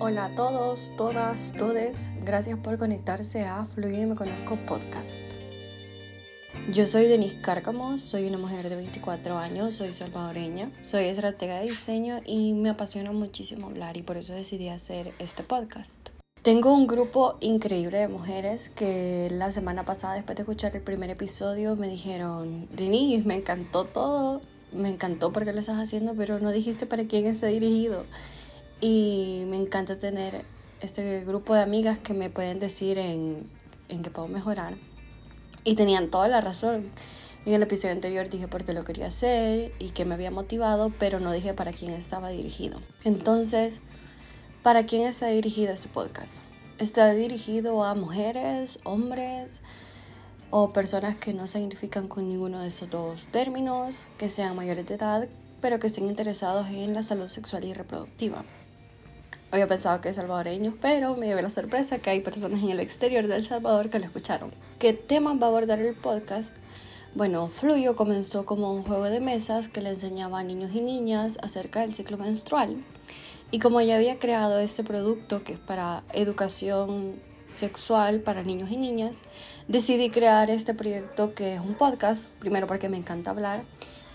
Hola a todos, todas, todes. Gracias por conectarse a Fluye y Me Conozco Podcast. Yo soy Denise Cárcamo, soy una mujer de 24 años, soy salvadoreña, soy estratega de diseño y me apasiona muchísimo hablar y por eso decidí hacer este podcast. Tengo un grupo increíble de mujeres que la semana pasada, después de escuchar el primer episodio, me dijeron, Denise, me encantó todo, me encantó porque lo estás haciendo, pero no dijiste para quién está dirigido y me encanta tener este grupo de amigas que me pueden decir en, en qué puedo mejorar. Y tenían toda la razón. En el episodio anterior dije por qué lo quería hacer y que me había motivado, pero no dije para quién estaba dirigido. Entonces, ¿para quién está dirigido este podcast? Está dirigido a mujeres, hombres o personas que no se identifican con ninguno de esos dos términos, que sean mayores de edad, pero que estén interesados en la salud sexual y reproductiva. Había pensado que es salvadoreño, pero me llevé la sorpresa que hay personas en el exterior de El Salvador que lo escucharon. ¿Qué temas va a abordar el podcast? Bueno, Fluyo comenzó como un juego de mesas que le enseñaba a niños y niñas acerca del ciclo menstrual. Y como ya había creado este producto que es para educación sexual para niños y niñas, decidí crear este proyecto que es un podcast, primero porque me encanta hablar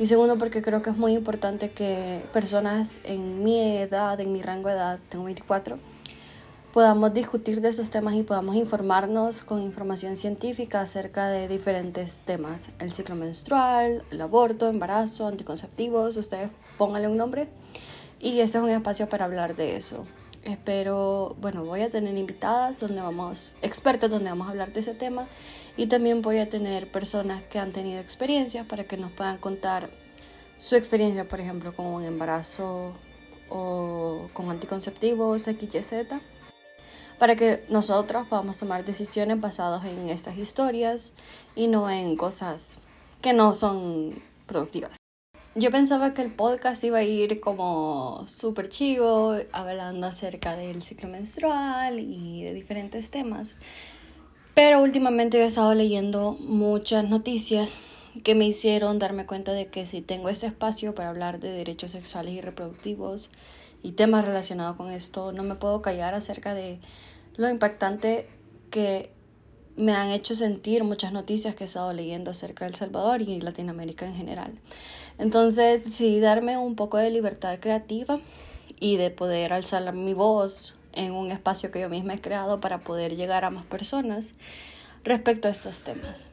y segundo, porque creo que es muy importante que personas en mi edad, en mi rango de edad, tengo 24, podamos discutir de esos temas y podamos informarnos con información científica acerca de diferentes temas. El ciclo menstrual, el aborto, embarazo, anticonceptivos, ustedes pónganle un nombre. Y ese es un espacio para hablar de eso. Espero, bueno, voy a tener invitadas donde vamos, expertas donde vamos a hablar de ese tema y también voy a tener personas que han tenido experiencias para que nos puedan contar su experiencia, por ejemplo, con un embarazo o con anticonceptivos XYZ, para que nosotros podamos tomar decisiones basadas en estas historias y no en cosas que no son productivas. Yo pensaba que el podcast iba a ir como súper chivo, hablando acerca del ciclo menstrual y de diferentes temas. Pero últimamente he estado leyendo muchas noticias que me hicieron darme cuenta de que si tengo ese espacio para hablar de derechos sexuales y reproductivos y temas relacionados con esto, no me puedo callar acerca de lo impactante que me han hecho sentir muchas noticias que he estado leyendo acerca de El Salvador y Latinoamérica en general. Entonces decidí darme un poco de libertad creativa y de poder alzar mi voz en un espacio que yo misma he creado para poder llegar a más personas respecto a estos temas.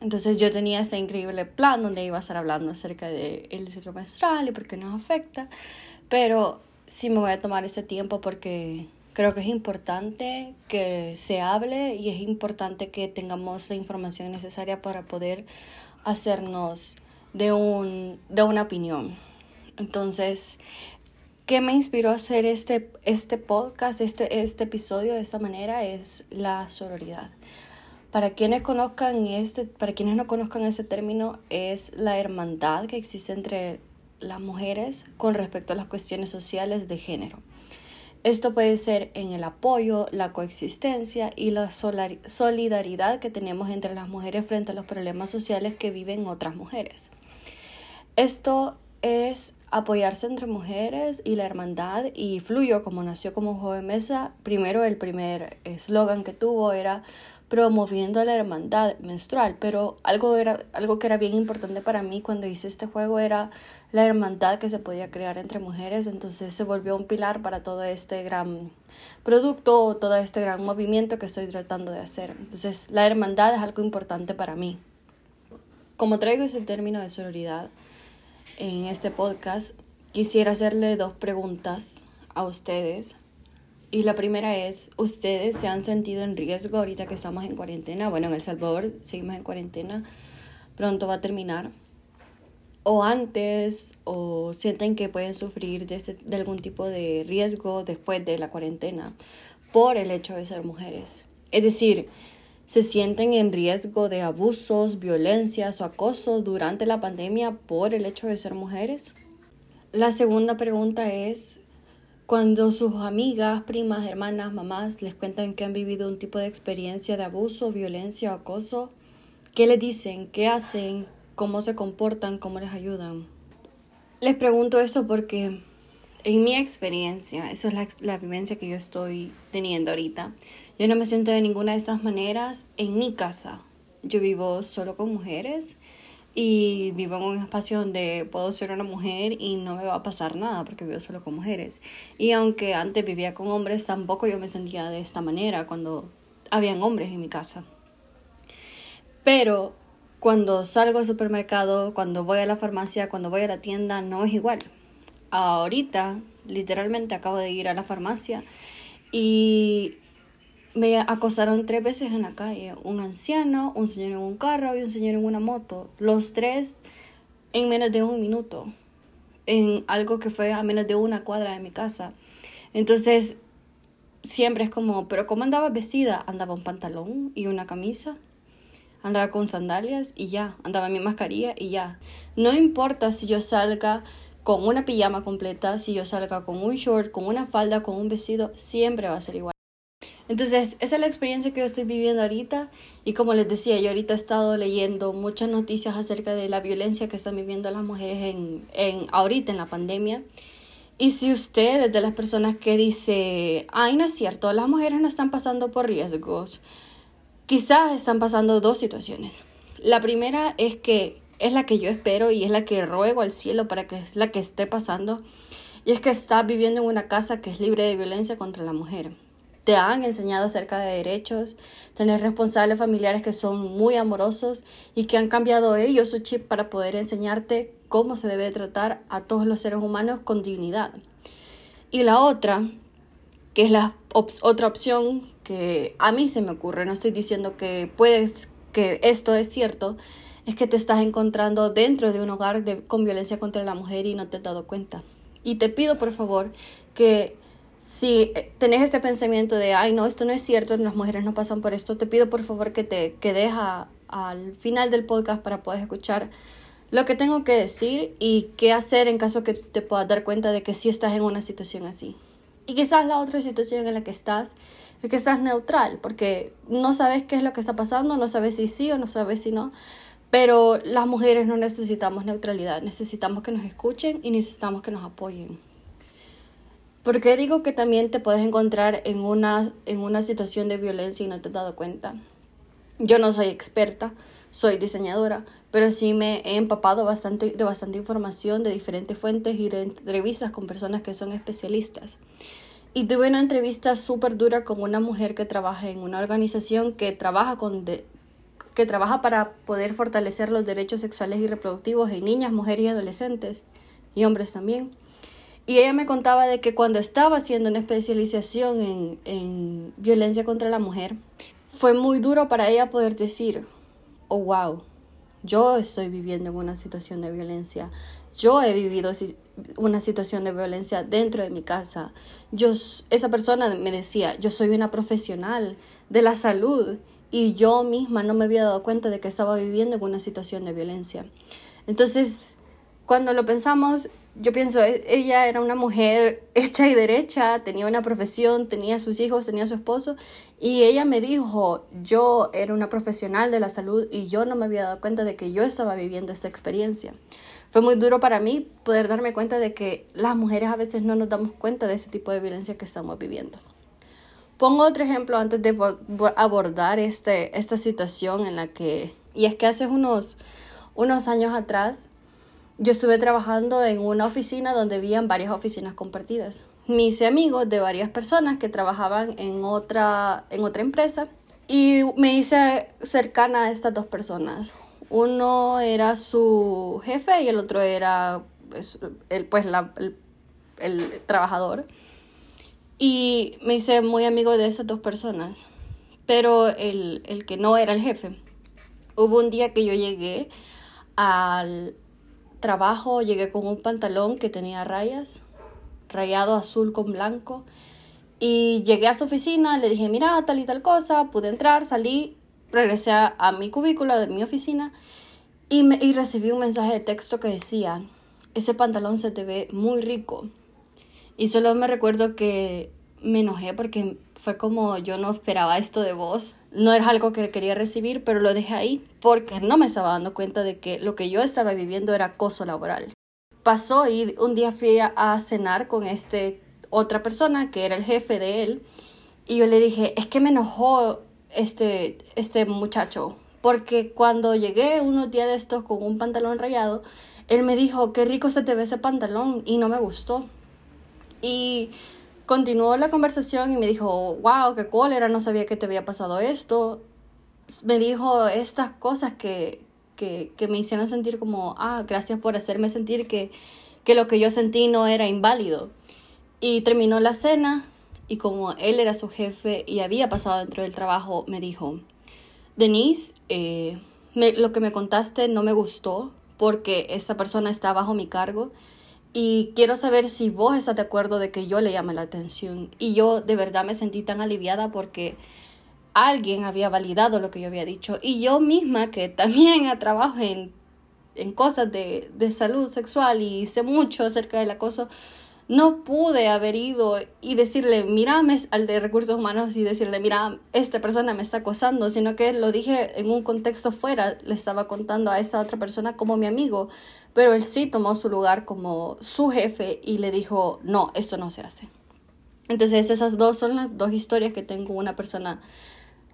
Entonces yo tenía este increíble plan donde iba a estar hablando acerca del el ciclo menstrual y por qué nos afecta, pero sí me voy a tomar ese tiempo porque creo que es importante que se hable y es importante que tengamos la información necesaria para poder hacernos de, un, de una opinión. Entonces, ¿qué me inspiró a hacer este, este podcast, este, este episodio de esta manera? Es la sororidad. Para quienes, conozcan este, para quienes no conozcan ese término, es la hermandad que existe entre las mujeres con respecto a las cuestiones sociales de género. Esto puede ser en el apoyo, la coexistencia y la solidaridad que tenemos entre las mujeres frente a los problemas sociales que viven otras mujeres. Esto es apoyarse entre mujeres y la hermandad y Fluyo, como nació como de mesa, primero el primer eslogan que tuvo era promoviendo la hermandad menstrual, pero algo, era, algo que era bien importante para mí cuando hice este juego era la hermandad que se podía crear entre mujeres, entonces se volvió un pilar para todo este gran producto, todo este gran movimiento que estoy tratando de hacer. Entonces la hermandad es algo importante para mí. Como traigo ese término de sororidad, en este podcast, quisiera hacerle dos preguntas a ustedes. Y la primera es, ¿ustedes se han sentido en riesgo ahorita que estamos en cuarentena? Bueno, en El Salvador seguimos en cuarentena, pronto va a terminar. O antes, o sienten que pueden sufrir de, de algún tipo de riesgo después de la cuarentena por el hecho de ser mujeres. Es decir, se sienten en riesgo de abusos, violencias o acoso durante la pandemia por el hecho de ser mujeres? La segunda pregunta es, cuando sus amigas, primas, hermanas, mamás les cuentan que han vivido un tipo de experiencia de abuso, violencia o acoso, ¿qué les dicen? ¿Qué hacen? ¿Cómo se comportan? ¿Cómo les ayudan? Les pregunto eso porque en mi experiencia, eso es la, la, vivencia que yo estoy teniendo ahorita. Yo no me siento de ninguna de estas maneras en mi casa. Yo vivo solo con mujeres y vivo en un espacio donde puedo ser una mujer y no me va a pasar nada porque vivo solo con mujeres. Y aunque antes vivía con hombres, tampoco yo me sentía de esta manera cuando habían hombres en mi casa. Pero cuando salgo al supermercado, cuando voy a la farmacia, cuando voy a la tienda, no es igual. Ahorita, literalmente, acabo de ir a la farmacia y me acosaron tres veces en la calle. Un anciano, un señor en un carro y un señor en una moto. Los tres en menos de un minuto. En algo que fue a menos de una cuadra de mi casa. Entonces, siempre es como, pero ¿cómo andaba vestida? Andaba un pantalón y una camisa. Andaba con sandalias y ya. Andaba mi mascarilla y ya. No importa si yo salga con una pijama completa, si yo salga con un short, con una falda, con un vestido, siempre va a ser igual. Entonces, esa es la experiencia que yo estoy viviendo ahorita y como les decía, yo ahorita he estado leyendo muchas noticias acerca de la violencia que están viviendo las mujeres en, en ahorita en la pandemia. Y si usted es de las personas que dice, ay, no es cierto, las mujeres no están pasando por riesgos, quizás están pasando dos situaciones. La primera es que es la que yo espero y es la que ruego al cielo para que es la que esté pasando, y es que está viviendo en una casa que es libre de violencia contra la mujer te han enseñado acerca de derechos, tener responsables familiares que son muy amorosos y que han cambiado ellos su chip para poder enseñarte cómo se debe tratar a todos los seres humanos con dignidad. Y la otra, que es la otra opción que a mí se me ocurre, no estoy diciendo que puedes, que esto es cierto, es que te estás encontrando dentro de un hogar con violencia contra la mujer y no te has dado cuenta. Y te pido por favor que si eh, tenés este pensamiento de, ay, no, esto no es cierto, las mujeres no pasan por esto, te pido por favor que te quedes al final del podcast para poder escuchar lo que tengo que decir y qué hacer en caso que te puedas dar cuenta de que sí estás en una situación así. Y quizás la otra situación en la que estás es que estás neutral, porque no sabes qué es lo que está pasando, no sabes si sí o no sabes si no. Pero las mujeres no necesitamos neutralidad, necesitamos que nos escuchen y necesitamos que nos apoyen. ¿Por qué digo que también te puedes encontrar en una, en una situación de violencia y no te has dado cuenta? Yo no soy experta, soy diseñadora, pero sí me he empapado bastante, de bastante información de diferentes fuentes y de entrevistas con personas que son especialistas. Y tuve una entrevista súper dura con una mujer que trabaja en una organización que trabaja, con que trabaja para poder fortalecer los derechos sexuales y reproductivos en niñas, mujeres y adolescentes, y hombres también. Y ella me contaba de que cuando estaba haciendo una especialización en, en violencia contra la mujer, fue muy duro para ella poder decir, oh, wow, yo estoy viviendo en una situación de violencia, yo he vivido una situación de violencia dentro de mi casa. Yo, esa persona me decía, yo soy una profesional de la salud y yo misma no me había dado cuenta de que estaba viviendo en una situación de violencia. Entonces, cuando lo pensamos, yo pienso, e, ella era una mujer hecha y derecha, tenía una profesión, tenía sus hijos, tenía su esposo, y ella me dijo, yo era una profesional de la salud y yo no me había dado cuenta de que yo estaba viviendo esta experiencia. Fue muy duro para mí poder darme cuenta de que las mujeres a veces no nos damos cuenta de ese tipo de violencia que estamos viviendo. Pongo otro ejemplo antes de abordar este, esta situación en la que, y es que hace unos, unos años atrás, yo estuve trabajando en una oficina donde habían varias oficinas compartidas. Me hice amigos de varias personas que trabajaban en otra, en otra empresa y me hice cercana a estas dos personas. Uno era su jefe y el otro era pues, el, pues, la, el, el trabajador. Y me hice muy amigo de esas dos personas. Pero el, el que no era el jefe. Hubo un día que yo llegué al, trabajo llegué con un pantalón que tenía rayas, rayado azul con blanco. Y llegué a su oficina, le dije, mira, tal y tal cosa, pude entrar, salí, regresé a, mi cubículo de mi oficina y, me, y recibí un mensaje de texto que decía, ese pantalón se te ve muy rico. Y solo me recuerdo que me enojé porque fue como yo no esperaba esto de vos. No era algo que quería recibir, pero lo dejé ahí porque no me estaba dando cuenta de que lo que yo estaba viviendo era acoso laboral. pasó y un día fui a, cenar con este otra persona que era el jefe de él y yo le dije, es que me enojó este, este muchacho, porque cuando llegué unos días de estos con un pantalón rayado, él me dijo, qué rico se te ve ese pantalón y no me gustó. Y continuó la conversación y me dijo, wow, qué cólera, no sabía que te había pasado esto. Me dijo estas cosas que, que, que me hicieron sentir como, ah, gracias por hacerme sentir que, que lo que yo sentí no era inválido. Y terminó la cena y como él era su jefe y había pasado dentro del trabajo, me dijo, Denise, eh, lo que me contaste no me gustó porque esta persona está bajo mi cargo y quiero saber si vos estás de acuerdo de que yo le llame la atención. Y yo de verdad me sentí tan aliviada porque alguien había validado lo que yo había dicho. Y yo misma, que también trabajo en, en cosas de, de salud sexual y sé mucho acerca del acoso, no pude haber ido y decirle, mira, al de recursos humanos y decirle, mira, esta persona me está acosando, sino que lo dije en un contexto fuera, le estaba contando a esa otra persona como mi amigo, pero él sí tomó su lugar como su jefe y le dijo, no, esto no se hace. Entonces esas dos son las dos historias que tengo, una persona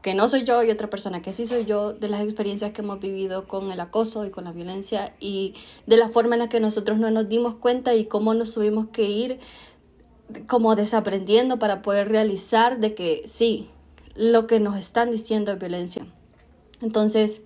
que no soy yo y otra persona que sí soy yo, de las experiencias que hemos vivido con el acoso y con la violencia y de la forma en la que nosotros no nos dimos cuenta y cómo nos tuvimos que ir como desaprendiendo para poder realizar de que sí, lo que nos están diciendo es violencia. Entonces,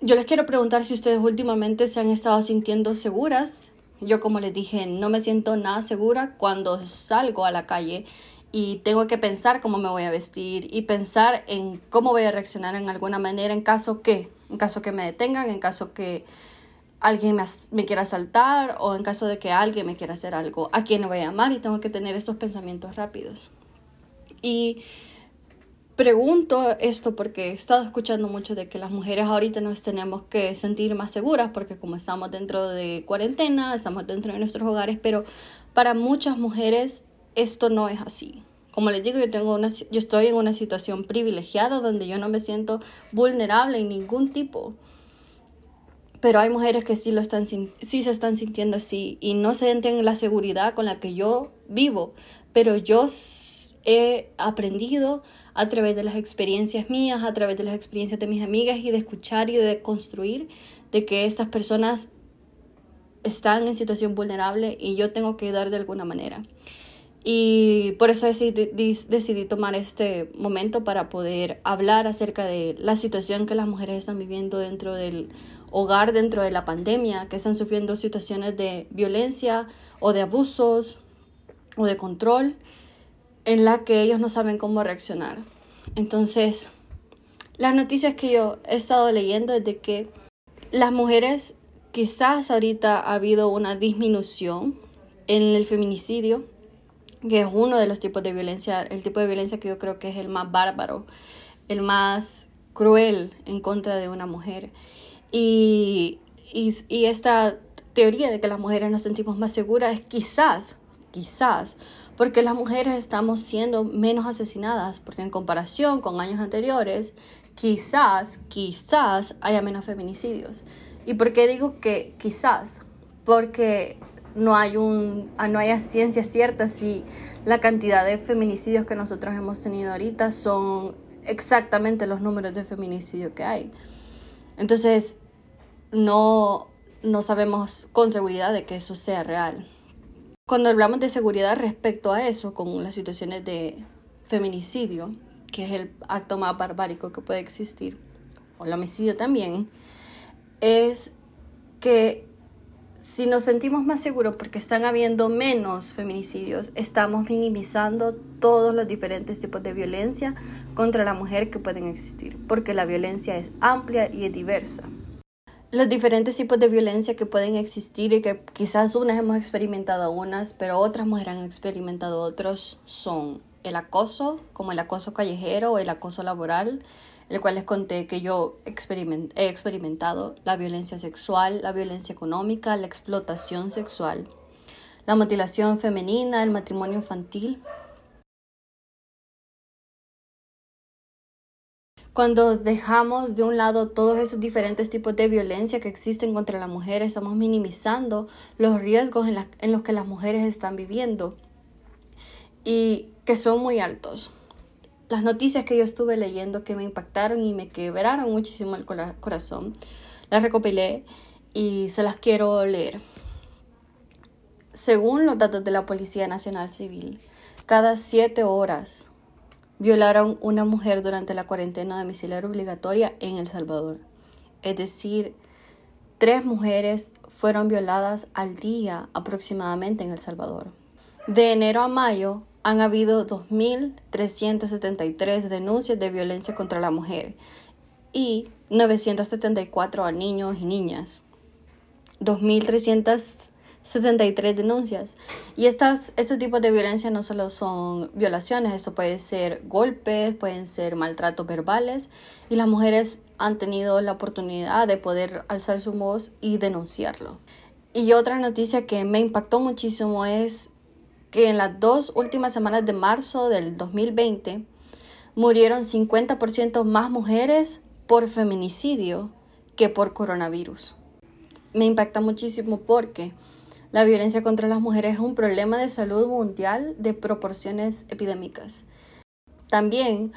yo les quiero preguntar si ustedes últimamente se han estado sintiendo seguras. Yo, como les dije, no me siento nada segura cuando salgo a la calle y tengo que pensar cómo me voy a vestir y pensar en cómo voy a reaccionar en alguna manera en caso que, en caso que me detengan, en caso que alguien me, quiera asaltar o en caso de que alguien me quiera hacer algo, a quién voy a llamar y tengo que tener estos pensamientos rápidos. Y pregunto esto porque he estado escuchando mucho de que las mujeres ahorita nos tenemos que sentir más seguras porque como estamos dentro de cuarentena, estamos dentro de nuestros hogares, pero para muchas mujeres esto no es así. Como les digo, yo, tengo una, yo estoy en una situación privilegiada donde yo no me siento vulnerable en ningún tipo. Pero hay mujeres que sí, lo están, sí se están sintiendo así y no sienten la seguridad con la que yo vivo. Pero yo he aprendido a través de las experiencias mías, a través de las experiencias de mis amigas y de escuchar y de construir de que estas personas están en situación vulnerable y yo tengo que ayudar de alguna manera. Y por eso decidí, tomar este momento para poder hablar acerca de la situación que las mujeres están viviendo dentro del hogar, dentro de la pandemia, que están sufriendo situaciones de violencia o de abusos o de control en la que ellos no saben cómo reaccionar. Entonces, las noticias que yo he estado leyendo es de que las mujeres quizás ahorita ha habido una disminución en el feminicidio que es uno de los tipos de violencia, el tipo de violencia que yo creo que es el más bárbaro, el más cruel en contra de una mujer. Y, y, esta teoría de que las mujeres nos sentimos más seguras es quizás, quizás, porque las mujeres estamos siendo menos asesinadas, porque en comparación con años anteriores, quizás, quizás haya menos feminicidios. ¿Y por qué digo que quizás? Porque no hay un ah, no hay ciencia cierta si la cantidad de feminicidios que nosotros hemos tenido ahorita son exactamente los números de feminicidio que hay. Entonces, no, no sabemos con seguridad de que eso sea real. Cuando hablamos de seguridad respecto a eso, con las situaciones de feminicidio, que es el acto más barbárico que puede existir, o el homicidio también, es que si nos sentimos más seguros porque están habiendo menos feminicidios, estamos minimizando todos los diferentes tipos de violencia contra la mujer que pueden existir, porque la violencia es amplia y es diversa. Los diferentes tipos de violencia que pueden existir y que quizás unas hemos experimentado unas, pero otras mujeres han experimentado otros son el acoso, como el acoso callejero o el acoso laboral, el cual les conté que yo he experimentado la violencia sexual, la violencia económica, la explotación sexual, la mutilación femenina, el matrimonio infantil. Cuando dejamos de un lado todos esos diferentes tipos de violencia que existen contra la mujer, estamos minimizando los riesgos en, en los que las mujeres están viviendo y que son muy altos. Las noticias que yo estuve leyendo que me impactaron y me quebraron muchísimo el corazón, las recopilé y se las quiero leer. Según los datos de la Policía Nacional Civil, cada siete horas violaron una mujer durante la cuarentena domiciliaria obligatoria en El Salvador. Es decir, tres mujeres fueron violadas al día aproximadamente en El Salvador. De enero a mayo han habido 2.373 denuncias de violencia contra la mujer y 974 a niños y niñas. 2.300 73 denuncias. Y estas, estos tipos de violencia no solo son violaciones, eso puede ser golpes, pueden ser maltratos verbales y las mujeres han tenido la oportunidad de poder alzar su voz y denunciarlo. Y otra noticia que me impactó muchísimo es que en las dos últimas semanas de marzo del 2020 murieron 50% más mujeres por feminicidio que por coronavirus. Me impacta muchísimo porque la violencia contra las mujeres es un problema de salud mundial de proporciones epidémicas. También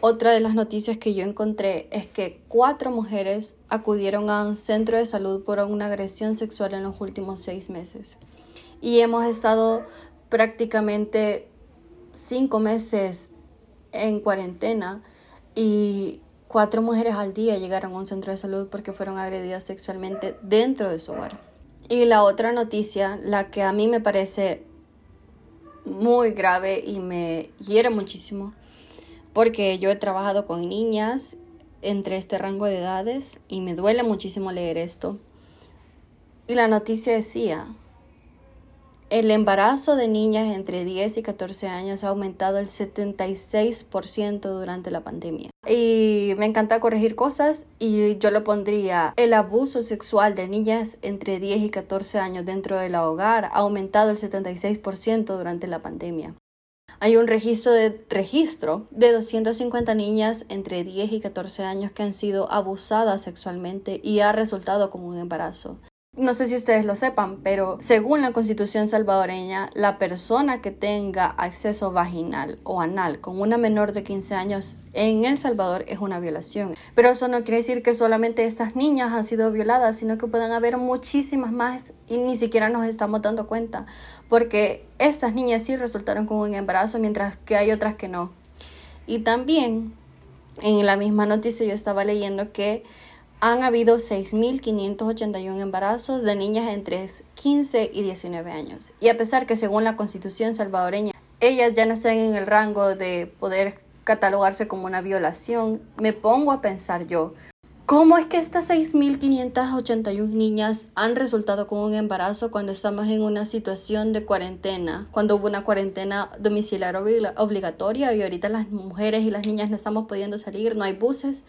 otra de las noticias que yo encontré es que cuatro mujeres acudieron a un centro de salud por una agresión sexual en los últimos seis meses. Y hemos estado prácticamente cinco meses en cuarentena y cuatro mujeres al día llegaron a un centro de salud porque fueron agredidas sexualmente dentro de su hogar. Y la otra noticia, la que a mí me parece muy grave y me hiere muchísimo, porque yo he trabajado con niñas entre este rango de edades y me duele muchísimo leer esto. Y la noticia decía, el embarazo de niñas entre 10 y 14 años ha aumentado el 76% durante la pandemia. Y me encanta corregir cosas y yo lo pondría, el abuso sexual de niñas entre 10 y 14 años dentro del hogar ha aumentado el 76% durante la pandemia. Hay un registro de, registro de 250 niñas entre 10 y 14 años que han sido abusadas sexualmente y ha resultado como un embarazo. No sé si ustedes lo sepan, pero según la constitución salvadoreña, la persona que tenga acceso vaginal o anal con una menor de 15 años en El Salvador es una violación. Pero eso no quiere decir que solamente estas niñas han sido violadas, sino que pueden haber muchísimas más y ni siquiera nos estamos dando cuenta, porque estas niñas sí resultaron con un embarazo, mientras que hay otras que no. Y también en la misma noticia yo estaba leyendo que han habido 6.581 embarazos de niñas entre 15 y 19 años. Y a pesar que según la constitución salvadoreña, ellas ya no están en el rango de poder catalogarse como una violación, me pongo a pensar yo, ¿cómo es que estas 6.581 niñas han resultado con un embarazo cuando estamos en una situación de cuarentena, cuando hubo una cuarentena domiciliar obligatoria y ahorita las mujeres y las niñas no estamos pudiendo salir, no hay buses?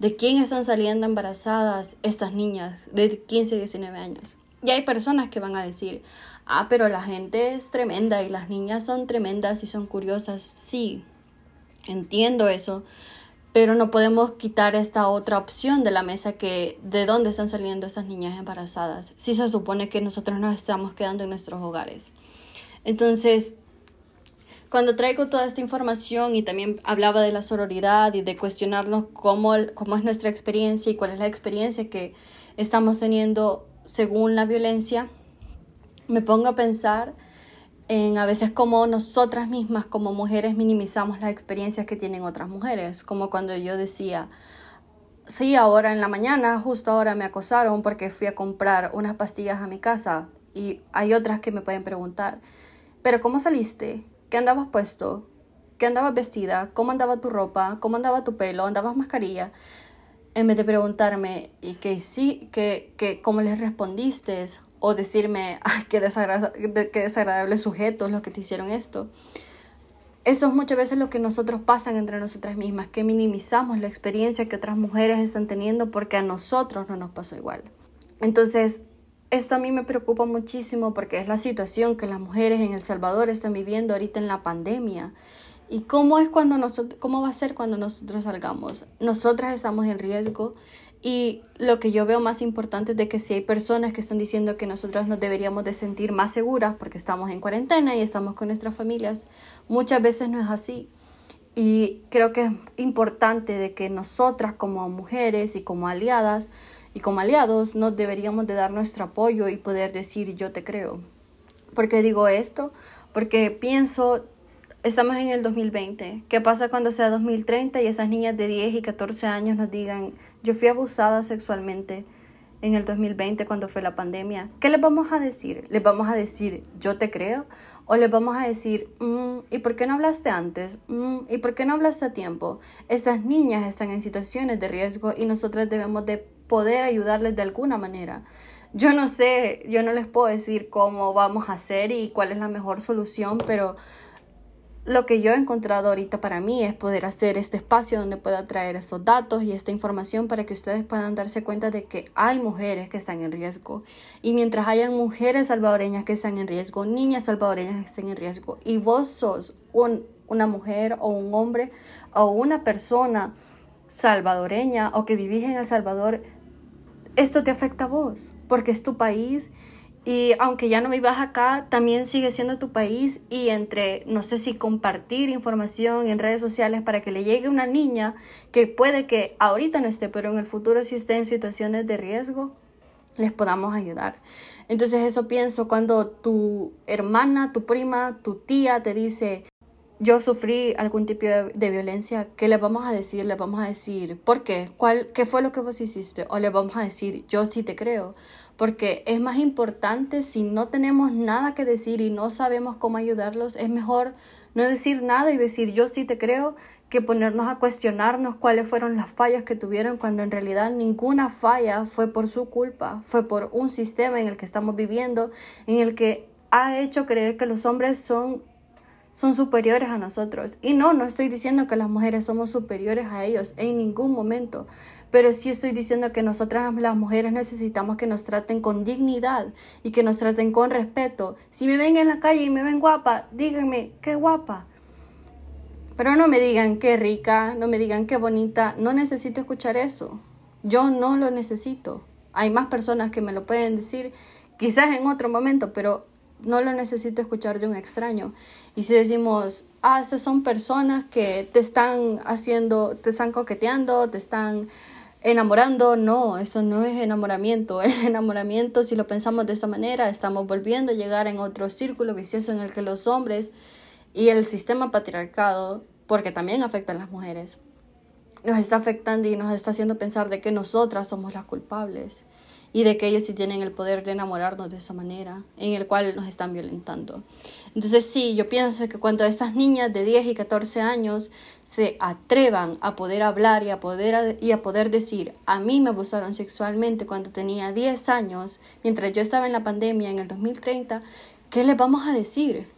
¿De quién están saliendo embarazadas estas niñas de 15 y 19 años? Y hay personas que van a decir, ah, pero la gente es tremenda y las niñas son tremendas y son curiosas. Sí, entiendo eso, pero no podemos quitar esta otra opción de la mesa que de dónde están saliendo esas niñas embarazadas, si se supone que nosotros nos estamos quedando en nuestros hogares. Entonces, cuando traigo toda esta información y también hablaba de la sororidad y de cuestionarnos cómo, cómo es nuestra experiencia y cuál es la experiencia que estamos teniendo según la violencia, me pongo a pensar en a veces cómo nosotras mismas como mujeres minimizamos las experiencias que tienen otras mujeres, como cuando yo decía, sí, ahora en la mañana, justo ahora me acosaron porque fui a comprar unas pastillas a mi casa y hay otras que me pueden preguntar, pero ¿cómo saliste? ¿Qué andabas puesto? ¿Qué andabas vestida? ¿Cómo andaba tu ropa? ¿Cómo andaba tu pelo? ¿Andabas mascarilla? En vez de preguntarme, ¿y que sí? que, que, ¿Cómo les respondiste? O decirme, ay, qué, desagradable, qué desagradables sujetos los que te hicieron esto. Eso es muchas veces lo que nosotros pasan entre nosotras mismas, que minimizamos la experiencia que otras mujeres están teniendo porque a nosotros no nos pasó igual. Entonces, esto a mí me preocupa muchísimo porque es la situación que las mujeres en El Salvador están viviendo ahorita en la pandemia ¿Y cómo es cuando nosotros, cómo va a ser cuando nosotros salgamos? Nosotras estamos en riesgo y lo que yo veo más importante es de que si hay personas que están diciendo que nosotros nos deberíamos de sentir más seguras porque estamos en cuarentena y estamos con nuestras familias, muchas veces no es así. Y creo que es importante de que nosotras como mujeres y como aliadas y como aliados nos deberíamos de dar nuestro apoyo y poder decir yo te creo. ¿Por qué digo esto? Porque pienso, estamos en el 2020, ¿qué pasa cuando sea 2030 y esas niñas de 10 y 14 años nos digan yo fui abusada sexualmente? en el 2020 cuando fue la pandemia, ¿qué les vamos a decir? ¿Les vamos a decir yo te creo? ¿O les vamos a decir, mm, ¿y por qué no hablaste antes? Mm, ¿Y por qué no hablaste a tiempo? Estas niñas están en situaciones de riesgo y nosotros debemos de poder ayudarles de alguna manera. Yo no sé, yo no les puedo decir cómo vamos a hacer y cuál es la mejor solución, pero lo que yo he encontrado ahorita para mí es poder hacer este espacio donde pueda traer estos datos y esta información para que ustedes puedan darse cuenta de que hay mujeres que están en riesgo. Y mientras hayan mujeres salvadoreñas que están en riesgo, niñas salvadoreñas que estén en riesgo, y vos sos una mujer o un hombre o una persona salvadoreña o que vivís en El Salvador, esto te afecta a vos, porque es tu país y aunque ya no vivas acá, también sigue siendo tu país y entre, no sé si compartir información en redes sociales para que le llegue una niña que puede que ahorita no esté, pero en el futuro sí esté en situaciones de riesgo, les podamos ayudar. Entonces eso pienso cuando tu hermana, tu prima, tu tía te dice, yo sufrí algún tipo de, violencia, ¿qué le vamos a decir? Le vamos a decir, ¿por qué? ¿Cuál, ¿Qué fue lo que vos hiciste? O le vamos a decir, yo sí te creo. Porque es más importante si no tenemos nada que decir y no sabemos cómo ayudarlos, es mejor no decir nada y decir, yo sí te creo, que ponernos a cuestionarnos cuáles fueron las fallas que tuvieron cuando en realidad ninguna falla fue por su culpa, fue por un sistema en el que estamos viviendo, en el que ha hecho creer que los hombres son son superiores a nosotros. Y no, no estoy diciendo que las mujeres somos superiores a ellos en ningún momento, pero sí estoy diciendo que nosotras las mujeres necesitamos que nos traten con dignidad y que nos traten con respeto. Si me ven en la calle y me ven guapa, díganme, qué guapa. Pero no me digan qué rica, no me digan qué bonita, no necesito escuchar eso. Yo no lo necesito. Hay más personas que me lo pueden decir, quizás en otro momento, pero no lo necesito escuchar de un extraño. Y si decimos, ah, esas son personas que te están haciendo, te están coqueteando, te están enamorando, no, eso no es enamoramiento. El enamoramiento, si lo pensamos de esta manera, estamos volviendo a llegar en otro círculo vicioso en el que los hombres y el sistema patriarcado, porque también afecta a las mujeres, nos está afectando y nos está haciendo pensar de que nosotras somos las culpables y de que ellos sí tienen el poder de enamorarnos de esa manera, en el cual nos están violentando. Entonces sí, yo pienso que cuando esas niñas de 10 y 14 años se atrevan a poder hablar y a poder, y a poder decir, a mí me abusaron sexualmente cuando tenía 10 años, mientras yo estaba en la pandemia en el 2030, ¿qué les vamos a decir?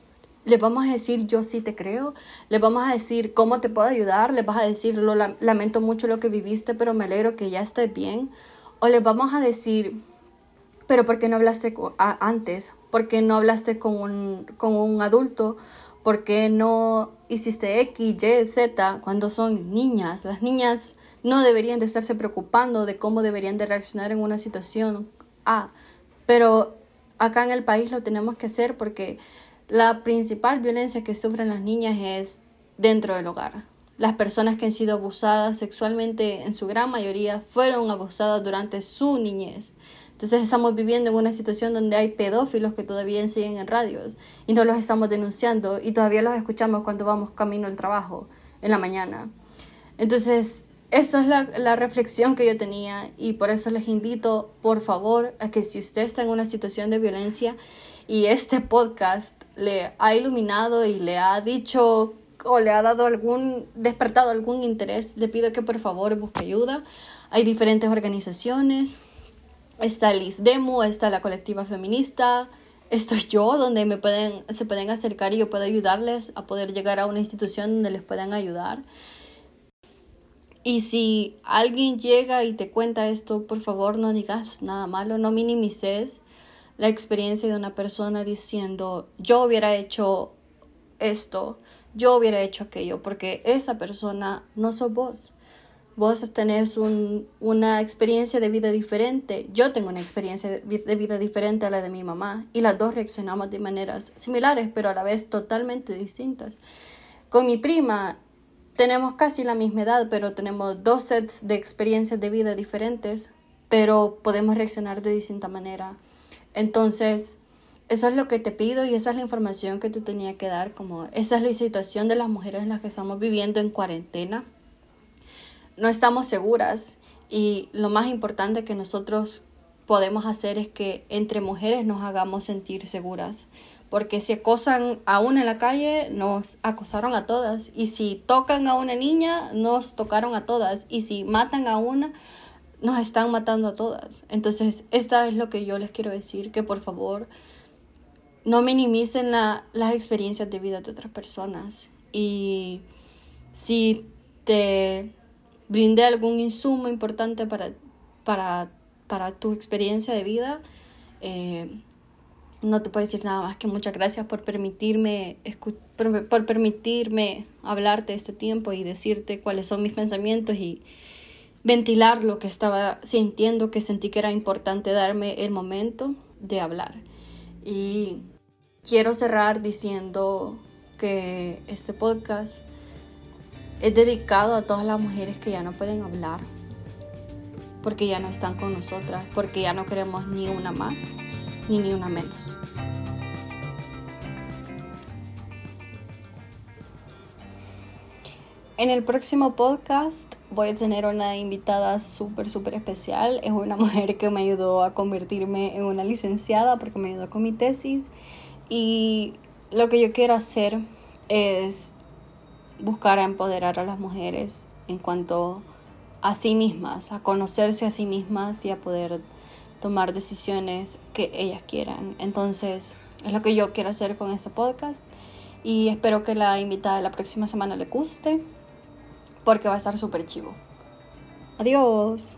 Les vamos a decir yo sí te creo, les vamos a decir cómo te puedo ayudar, les vas a decir lo lamento mucho lo que viviste, pero me alegro que ya estés bien o les vamos a decir, pero ¿por qué no hablaste antes? ¿Por qué no hablaste con un, con un adulto? ¿Por qué no hiciste X, Y, Z cuando son niñas? Las niñas no deberían de estarse preocupando de cómo deberían de reaccionar en una situación A. Pero acá en el país lo tenemos que hacer porque la principal violencia que sufren las niñas es dentro del hogar. Las personas que han sido abusadas sexualmente, en su gran mayoría, fueron abusadas durante su niñez. Entonces estamos viviendo en una situación donde hay pedófilos que todavía siguen en radios y no los estamos denunciando y todavía los escuchamos cuando vamos camino al trabajo en la mañana. Entonces, esa es la, la, reflexión que yo tenía y por eso les invito, por favor, a que si usted está en una situación de violencia y este podcast le ha iluminado y le ha dicho o le ha dado algún, despertado algún interés, le pido que por favor busque ayuda. Hay diferentes organizaciones. Está el ISDEMU, está la colectiva feminista, estoy yo, donde me pueden, se pueden acercar y yo puedo ayudarles a poder llegar a una institución donde les puedan ayudar. Y si alguien llega y te cuenta esto, por favor no digas nada malo, no minimices la experiencia de una persona diciendo yo hubiera hecho esto yo hubiera hecho aquello, porque esa persona no sos vos. Vos tenés una experiencia de vida diferente. Yo tengo una experiencia de vida diferente a la de mi mamá. Y las dos reaccionamos de maneras similares, pero a la vez totalmente distintas. Con mi prima tenemos casi la misma edad, pero tenemos dos sets de experiencias de vida diferentes, pero podemos reaccionar de distinta manera. Entonces, eso es lo que te pido y esa es la información que te tenía que dar, como esa es la situación de las mujeres en las que estamos viviendo en cuarentena no estamos seguras y lo más importante que nosotros podemos hacer es que entre mujeres nos hagamos sentir seguras. Porque si acosan a una en la calle, nos acosaron a todas. Y si tocan a una niña, nos tocaron a todas. Y si matan a una, nos están matando a todas. Entonces, esta es lo que yo les quiero decir, que por favor no minimicen las experiencias de vida de otras personas. Y si te brindé algún insumo importante para, para, para tu experiencia de vida. Eh, no te puedo decir nada más que muchas gracias por permitirme, por, por permitirme hablarte este tiempo y decirte cuáles son mis pensamientos y ventilar lo que estaba sintiendo, que sentí que era importante darme el momento de hablar. Y quiero cerrar diciendo que este podcast es dedicado a todas las mujeres que ya no pueden hablar, porque ya no están con nosotras, porque ya no queremos ni una más, ni ni una menos. En el próximo podcast voy a tener una invitada súper, súper especial. Es una mujer que me ayudó a convertirme en una licenciada porque me ayudó con mi tesis. Y lo que yo quiero hacer es buscar empoderar a las mujeres en cuanto a sí mismas, a conocerse a sí mismas y a poder tomar decisiones que ellas quieran. Entonces, es lo que yo quiero hacer con este podcast y espero que la invitada de la próxima semana le guste porque va a estar súper chivo. Adiós.